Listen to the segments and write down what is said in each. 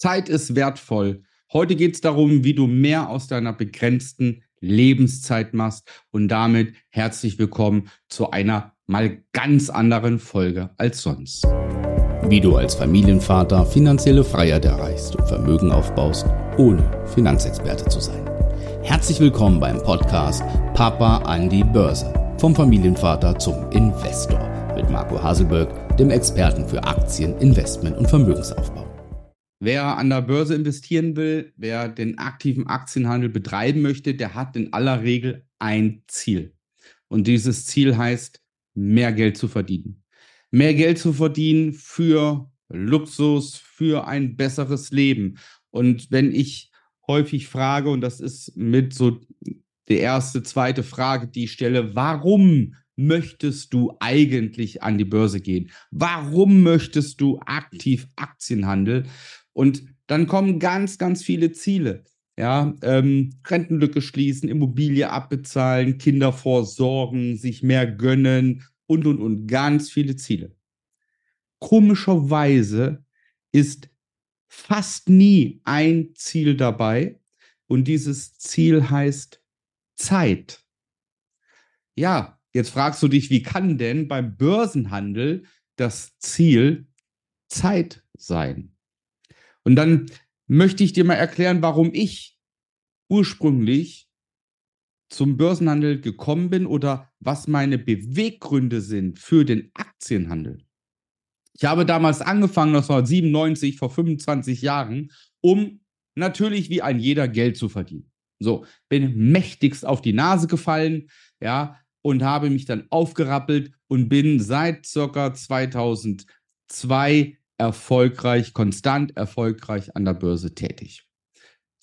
Zeit ist wertvoll. Heute geht es darum, wie du mehr aus deiner begrenzten Lebenszeit machst. Und damit herzlich willkommen zu einer mal ganz anderen Folge als sonst. Wie du als Familienvater finanzielle Freiheit erreichst und Vermögen aufbaust, ohne Finanzexperte zu sein. Herzlich willkommen beim Podcast Papa an die Börse. Vom Familienvater zum Investor mit Marco Haselberg, dem Experten für Aktien, Investment und Vermögensaufbau. Wer an der Börse investieren will, wer den aktiven Aktienhandel betreiben möchte, der hat in aller Regel ein Ziel. Und dieses Ziel heißt, mehr Geld zu verdienen. Mehr Geld zu verdienen für Luxus, für ein besseres Leben. Und wenn ich häufig frage, und das ist mit so die erste, zweite Frage, die ich stelle, warum möchtest du eigentlich an die Börse gehen? Warum möchtest du aktiv Aktienhandel? Und dann kommen ganz, ganz viele Ziele. Ja, ähm, Rentenlücke schließen, Immobilie abbezahlen, Kinder vorsorgen, sich mehr gönnen und, und, und. Ganz viele Ziele. Komischerweise ist fast nie ein Ziel dabei und dieses Ziel heißt Zeit. Ja, Jetzt fragst du dich, wie kann denn beim Börsenhandel das Ziel Zeit sein? Und dann möchte ich dir mal erklären, warum ich ursprünglich zum Börsenhandel gekommen bin oder was meine Beweggründe sind für den Aktienhandel. Ich habe damals angefangen, 1997, vor 25 Jahren, um natürlich wie ein jeder Geld zu verdienen. So, bin mächtigst auf die Nase gefallen, ja, und habe mich dann aufgerappelt und bin seit circa 2002 erfolgreich, konstant erfolgreich an der Börse tätig.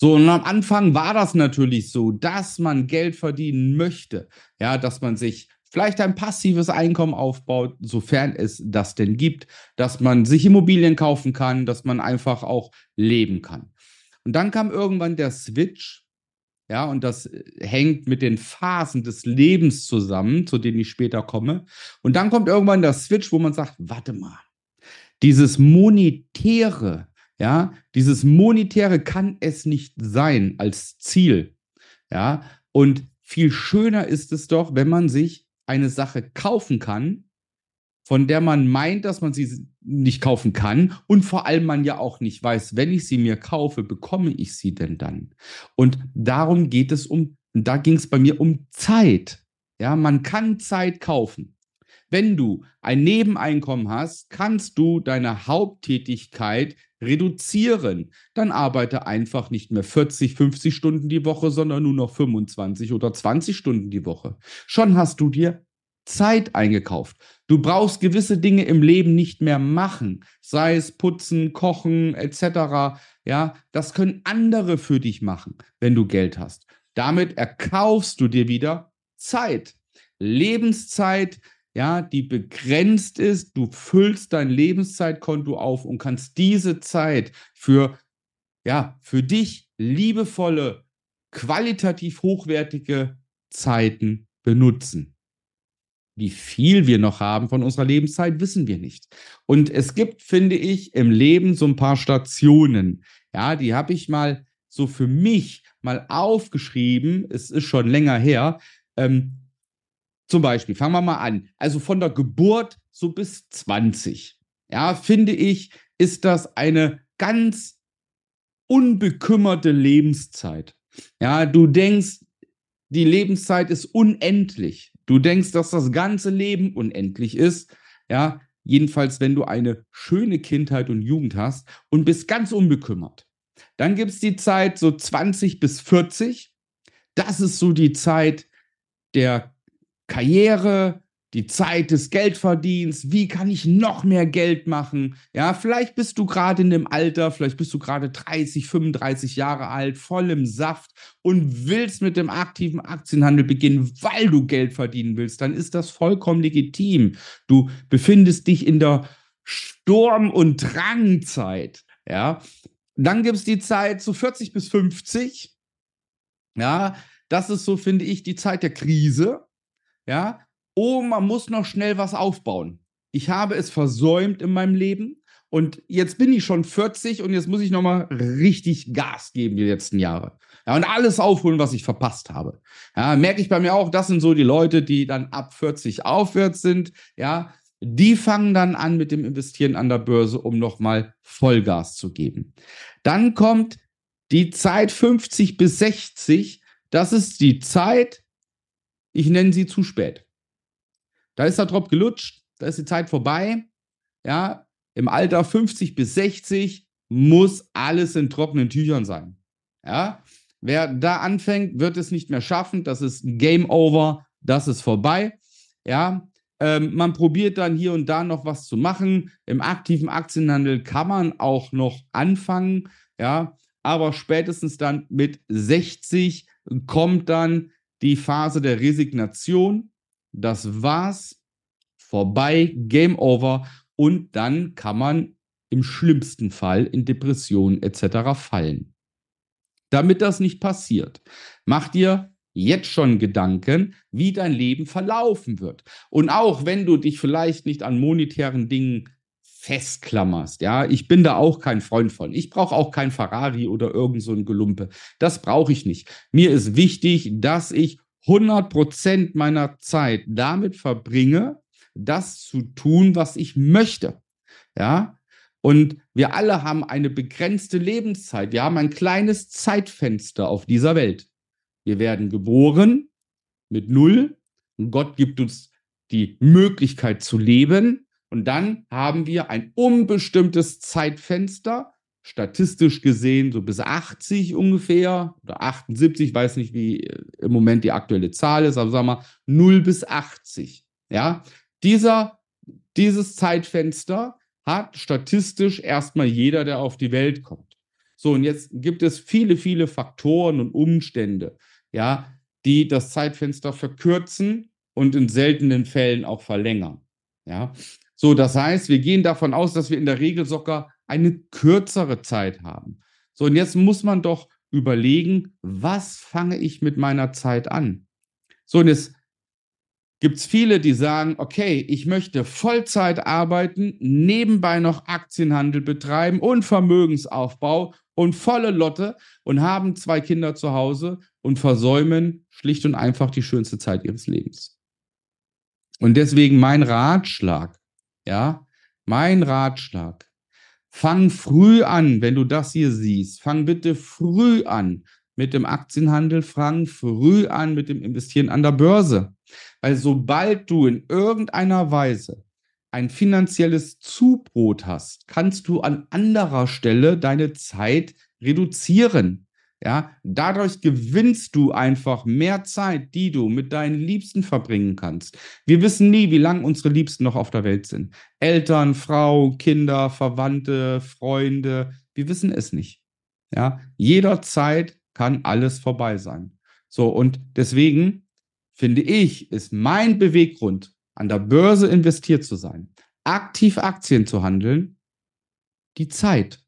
So, und am Anfang war das natürlich so, dass man Geld verdienen möchte, ja, dass man sich vielleicht ein passives Einkommen aufbaut, sofern es das denn gibt, dass man sich Immobilien kaufen kann, dass man einfach auch leben kann. Und dann kam irgendwann der Switch ja, und das äh, hängt mit den Phasen des Lebens zusammen, zu denen ich später komme. Und dann kommt irgendwann der Switch, wo man sagt, warte mal, dieses Monetäre, ja, dieses Monetäre kann es nicht sein als Ziel. Ja, und viel schöner ist es doch, wenn man sich eine Sache kaufen kann, von der man meint, dass man sie nicht kaufen kann und vor allem man ja auch nicht weiß, wenn ich sie mir kaufe, bekomme ich sie denn dann? Und darum geht es um, da ging es bei mir um Zeit. Ja, man kann Zeit kaufen. Wenn du ein Nebeneinkommen hast, kannst du deine Haupttätigkeit reduzieren. Dann arbeite einfach nicht mehr 40, 50 Stunden die Woche, sondern nur noch 25 oder 20 Stunden die Woche. Schon hast du dir Zeit eingekauft. Du brauchst gewisse Dinge im Leben nicht mehr machen, sei es putzen, kochen etc. Ja, das können andere für dich machen, wenn du Geld hast. Damit erkaufst du dir wieder Zeit, Lebenszeit, ja, die begrenzt ist. Du füllst dein Lebenszeitkonto auf und kannst diese Zeit für ja, für dich liebevolle, qualitativ hochwertige Zeiten benutzen. Wie viel wir noch haben von unserer Lebenszeit, wissen wir nicht. Und es gibt, finde ich, im Leben so ein paar Stationen. Ja, die habe ich mal so für mich mal aufgeschrieben. Es ist schon länger her. Ähm, zum Beispiel, fangen wir mal an. Also von der Geburt so bis 20. Ja, finde ich, ist das eine ganz unbekümmerte Lebenszeit. Ja, du denkst, die Lebenszeit ist unendlich. Du denkst, dass das ganze Leben unendlich ist. Ja, jedenfalls, wenn du eine schöne Kindheit und Jugend hast und bist ganz unbekümmert. Dann gibt es die Zeit so 20 bis 40. Das ist so die Zeit der Karriere, die Zeit des Geldverdienst, wie kann ich noch mehr Geld machen? Ja, vielleicht bist du gerade in dem Alter, vielleicht bist du gerade 30, 35 Jahre alt, voll im Saft und willst mit dem aktiven Aktienhandel beginnen, weil du Geld verdienen willst, dann ist das vollkommen legitim. Du befindest dich in der Sturm- und Drangzeit, ja. Dann gibt es die Zeit so 40 bis 50. Ja, das ist so, finde ich, die Zeit der Krise. Ja, oh, man muss noch schnell was aufbauen. Ich habe es versäumt in meinem Leben Und jetzt bin ich schon 40 und jetzt muss ich nochmal richtig Gas geben die letzten Jahre. Ja, und alles aufholen, was ich verpasst habe. Ja, merke ich bei mir auch, das sind so die Leute, die dann ab 40 aufwärts sind. Ja, die fangen dann an mit dem Investieren an der Börse, um nochmal Vollgas zu geben. Dann kommt die Zeit 50 bis 60. Das ist die Zeit, ich nenne sie zu spät. Da ist der Drop gelutscht, da ist die Zeit vorbei. Ja, im Alter 50 bis 60 muss alles in trockenen Tüchern sein. Ja, wer da anfängt, wird es nicht mehr schaffen. Das ist Game Over. Das ist vorbei. Ja, ähm, man probiert dann hier und da noch was zu machen. Im aktiven Aktienhandel kann man auch noch anfangen. Ja, aber spätestens dann mit 60 kommt dann die Phase der Resignation. Das war's. Vorbei, Game Over und dann kann man im schlimmsten Fall in Depressionen etc. fallen. Damit das nicht passiert, mach dir jetzt schon Gedanken, wie dein Leben verlaufen wird. Und auch wenn du dich vielleicht nicht an monetären Dingen festklammerst, ja, ich bin da auch kein Freund von. Ich brauche auch kein Ferrari oder irgend so ein Gelumpe. Das brauche ich nicht. Mir ist wichtig, dass ich 100% meiner Zeit damit verbringe, das zu tun, was ich möchte. Ja, und wir alle haben eine begrenzte Lebenszeit. Wir haben ein kleines Zeitfenster auf dieser Welt. Wir werden geboren mit Null und Gott gibt uns die Möglichkeit zu leben. Und dann haben wir ein unbestimmtes Zeitfenster, statistisch gesehen so bis 80 ungefähr oder 78, ich weiß nicht, wie äh, im Moment die aktuelle Zahl ist, aber sagen wir mal 0 bis 80. Ja, dieser, dieses Zeitfenster hat statistisch erstmal jeder, der auf die Welt kommt. So, und jetzt gibt es viele, viele Faktoren und Umstände, ja, die das Zeitfenster verkürzen und in seltenen Fällen auch verlängern. Ja, so, das heißt, wir gehen davon aus, dass wir in der Regel sogar eine kürzere Zeit haben. So, und jetzt muss man doch überlegen, was fange ich mit meiner Zeit an? So, und jetzt gibt es viele, die sagen, okay, ich möchte Vollzeit arbeiten, nebenbei noch Aktienhandel betreiben und Vermögensaufbau und volle Lotte und haben zwei Kinder zu Hause und versäumen schlicht und einfach die schönste Zeit ihres Lebens. Und deswegen mein Ratschlag, ja, mein Ratschlag, fang früh an, wenn du das hier siehst, fang bitte früh an mit dem Aktienhandel, fang früh an mit dem Investieren an der Börse. Weil sobald du in irgendeiner Weise ein finanzielles Zubrot hast, kannst du an anderer Stelle deine Zeit reduzieren. Ja, dadurch gewinnst du einfach mehr Zeit, die du mit deinen Liebsten verbringen kannst. Wir wissen nie, wie lange unsere Liebsten noch auf der Welt sind. Eltern, Frau, Kinder, Verwandte, Freunde, wir wissen es nicht. Ja, jederzeit kann alles vorbei sein. So, und deswegen finde ich, ist mein Beweggrund, an der Börse investiert zu sein, aktiv Aktien zu handeln, die Zeit.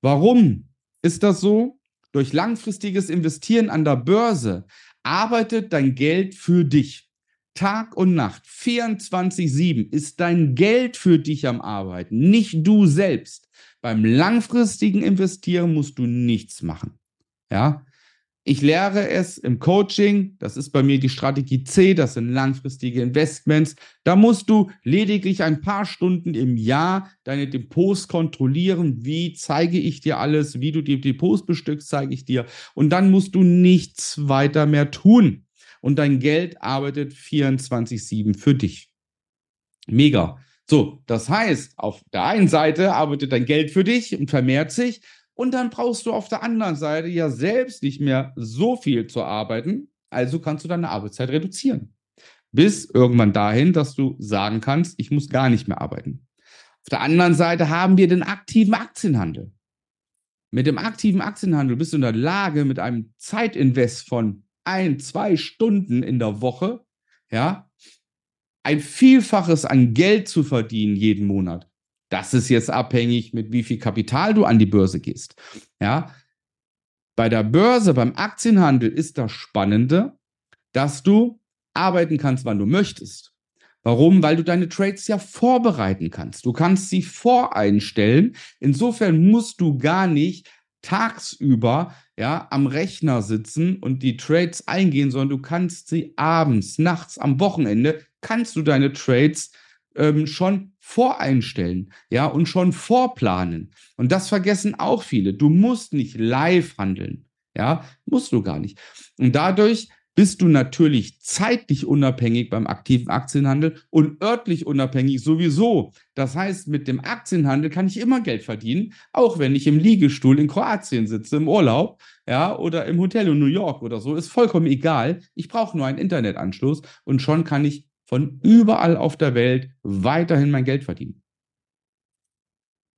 Warum ist das so? Durch langfristiges Investieren an der Börse arbeitet dein Geld für dich. Tag und Nacht, 24-7 ist dein Geld für dich am Arbeiten, nicht du selbst. Beim langfristigen Investieren musst du nichts machen. Ja, ich lehre es im Coaching, das ist bei mir die Strategie C, das sind langfristige Investments. Da musst du lediglich ein paar Stunden im Jahr deine Depots kontrollieren. Wie zeige ich dir alles? Wie du die Depots bestückst, zeige ich dir. Und dann musst du nichts weiter mehr tun. Und dein Geld arbeitet 24-7 für dich. Mega. So, das heißt, auf der einen Seite arbeitet dein Geld für dich und vermehrt sich. Und dann brauchst du auf der anderen Seite ja selbst nicht mehr so viel zu arbeiten. Also kannst du deine Arbeitszeit reduzieren. Bis irgendwann dahin, dass du sagen kannst, ich muss gar nicht mehr arbeiten. Auf der anderen Seite haben wir den aktiven Aktienhandel. Mit dem aktiven Aktienhandel bist du in der Lage, mit einem Zeitinvest von ein, zwei Stunden in der Woche, ja, ein Vielfaches an Geld zu verdienen jeden Monat. Das ist jetzt abhängig, mit wie viel Kapital du an die Börse gehst. Ja. Bei der Börse, beim Aktienhandel ist das Spannende, dass du arbeiten kannst, wann du möchtest. Warum? Weil du deine Trades ja vorbereiten kannst. Du kannst sie voreinstellen. Insofern musst du gar nicht tagsüber ja am Rechner sitzen und die Trades eingehen, sondern du kannst sie abends, nachts, am Wochenende kannst du deine Trades ähm, schon voreinstellen, ja, und schon vorplanen. Und das vergessen auch viele. Du musst nicht live handeln, ja, musst du gar nicht. Und dadurch bist du natürlich zeitlich unabhängig beim aktiven Aktienhandel und örtlich unabhängig sowieso. Das heißt, mit dem Aktienhandel kann ich immer Geld verdienen, auch wenn ich im Liegestuhl in Kroatien sitze, im Urlaub, ja, oder im Hotel in New York oder so, ist vollkommen egal. Ich brauche nur einen Internetanschluss und schon kann ich von überall auf der Welt weiterhin mein Geld verdienen.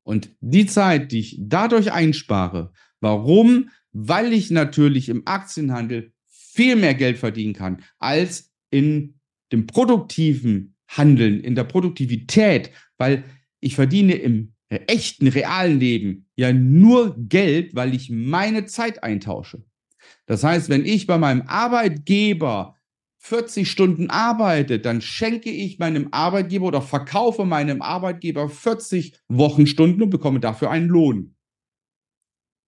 Und die Zeit, die ich dadurch einspare, warum? Weil ich natürlich im Aktienhandel viel mehr Geld verdienen kann als in dem produktiven Handeln, in der Produktivität, weil ich verdiene im echten, realen Leben ja nur Geld, weil ich meine Zeit eintausche. Das heißt, wenn ich bei meinem Arbeitgeber 40 Stunden arbeite, dann schenke ich meinem Arbeitgeber oder verkaufe meinem Arbeitgeber 40 Wochenstunden und bekomme dafür einen Lohn.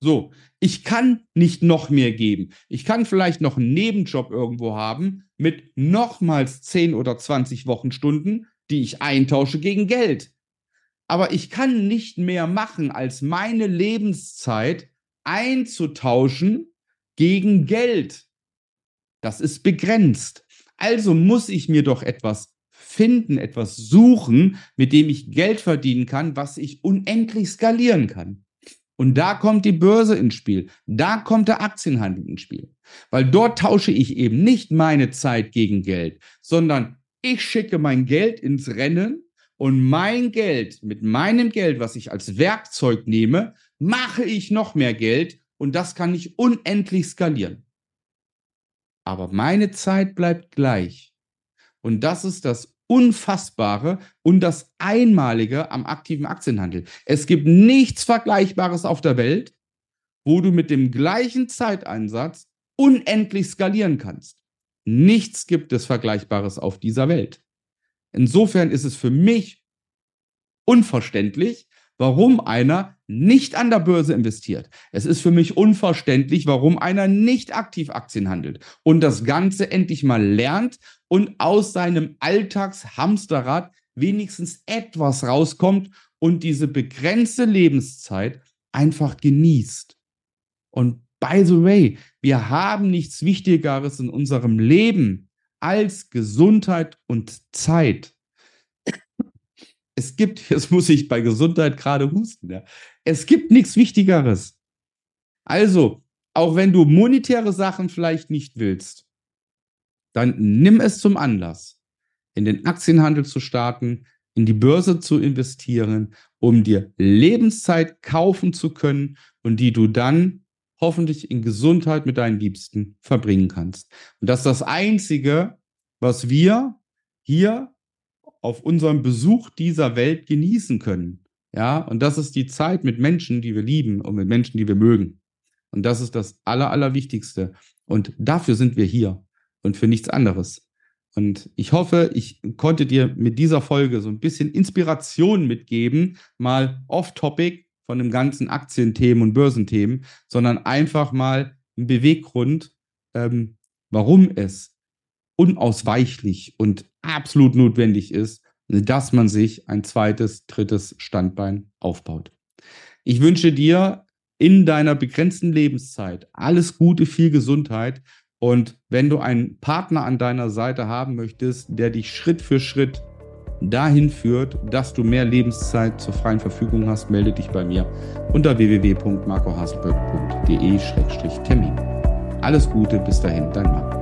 So, ich kann nicht noch mehr geben. Ich kann vielleicht noch einen Nebenjob irgendwo haben mit nochmals 10 oder 20 Wochenstunden, die ich eintausche gegen Geld. Aber ich kann nicht mehr machen, als meine Lebenszeit einzutauschen gegen Geld. Das ist begrenzt. Also muss ich mir doch etwas finden, etwas suchen, mit dem ich Geld verdienen kann, was ich unendlich skalieren kann. Und da kommt die Börse ins Spiel. Da kommt der Aktienhandel ins Spiel. Weil dort tausche ich eben nicht meine Zeit gegen Geld, sondern ich schicke mein Geld ins Rennen und mein Geld, mit meinem Geld, was ich als Werkzeug nehme, mache ich noch mehr Geld und das kann ich unendlich skalieren. Aber meine Zeit bleibt gleich. Und das ist das Unfassbare und das Einmalige am aktiven Aktienhandel. Es gibt nichts Vergleichbares auf der Welt, wo du mit dem gleichen Zeiteinsatz unendlich skalieren kannst. Nichts gibt es Vergleichbares auf dieser Welt. Insofern ist es für mich unverständlich, warum einer nicht an der Börse investiert. Es ist für mich unverständlich, warum einer nicht aktiv Aktien handelt und das Ganze endlich mal lernt und aus seinem Alltagshamsterrad wenigstens etwas rauskommt und diese begrenzte Lebenszeit einfach genießt. Und by the way, wir haben nichts Wichtigeres in unserem Leben als Gesundheit und Zeit. Es gibt, jetzt muss ich bei Gesundheit gerade husten, ja. es gibt nichts Wichtigeres. Also, auch wenn du monetäre Sachen vielleicht nicht willst, dann nimm es zum Anlass, in den Aktienhandel zu starten, in die Börse zu investieren, um dir Lebenszeit kaufen zu können und die du dann hoffentlich in Gesundheit mit deinen Liebsten verbringen kannst. Und das ist das Einzige, was wir hier auf unserem Besuch dieser Welt genießen können. Ja, und das ist die Zeit mit Menschen, die wir lieben und mit Menschen, die wir mögen. Und das ist das Aller, Allerwichtigste. Und dafür sind wir hier und für nichts anderes. Und ich hoffe, ich konnte dir mit dieser Folge so ein bisschen Inspiration mitgeben, mal off-topic von dem ganzen Aktienthemen und Börsenthemen, sondern einfach mal einen Beweggrund, ähm, warum es unausweichlich und absolut notwendig ist, dass man sich ein zweites, drittes Standbein aufbaut. Ich wünsche dir in deiner begrenzten Lebenszeit alles Gute, viel Gesundheit und wenn du einen Partner an deiner Seite haben möchtest, der dich Schritt für Schritt dahin führt, dass du mehr Lebenszeit zur freien Verfügung hast, melde dich bei mir unter www.marcohaselberg.de-termin. Alles Gute, bis dahin, dein Mann.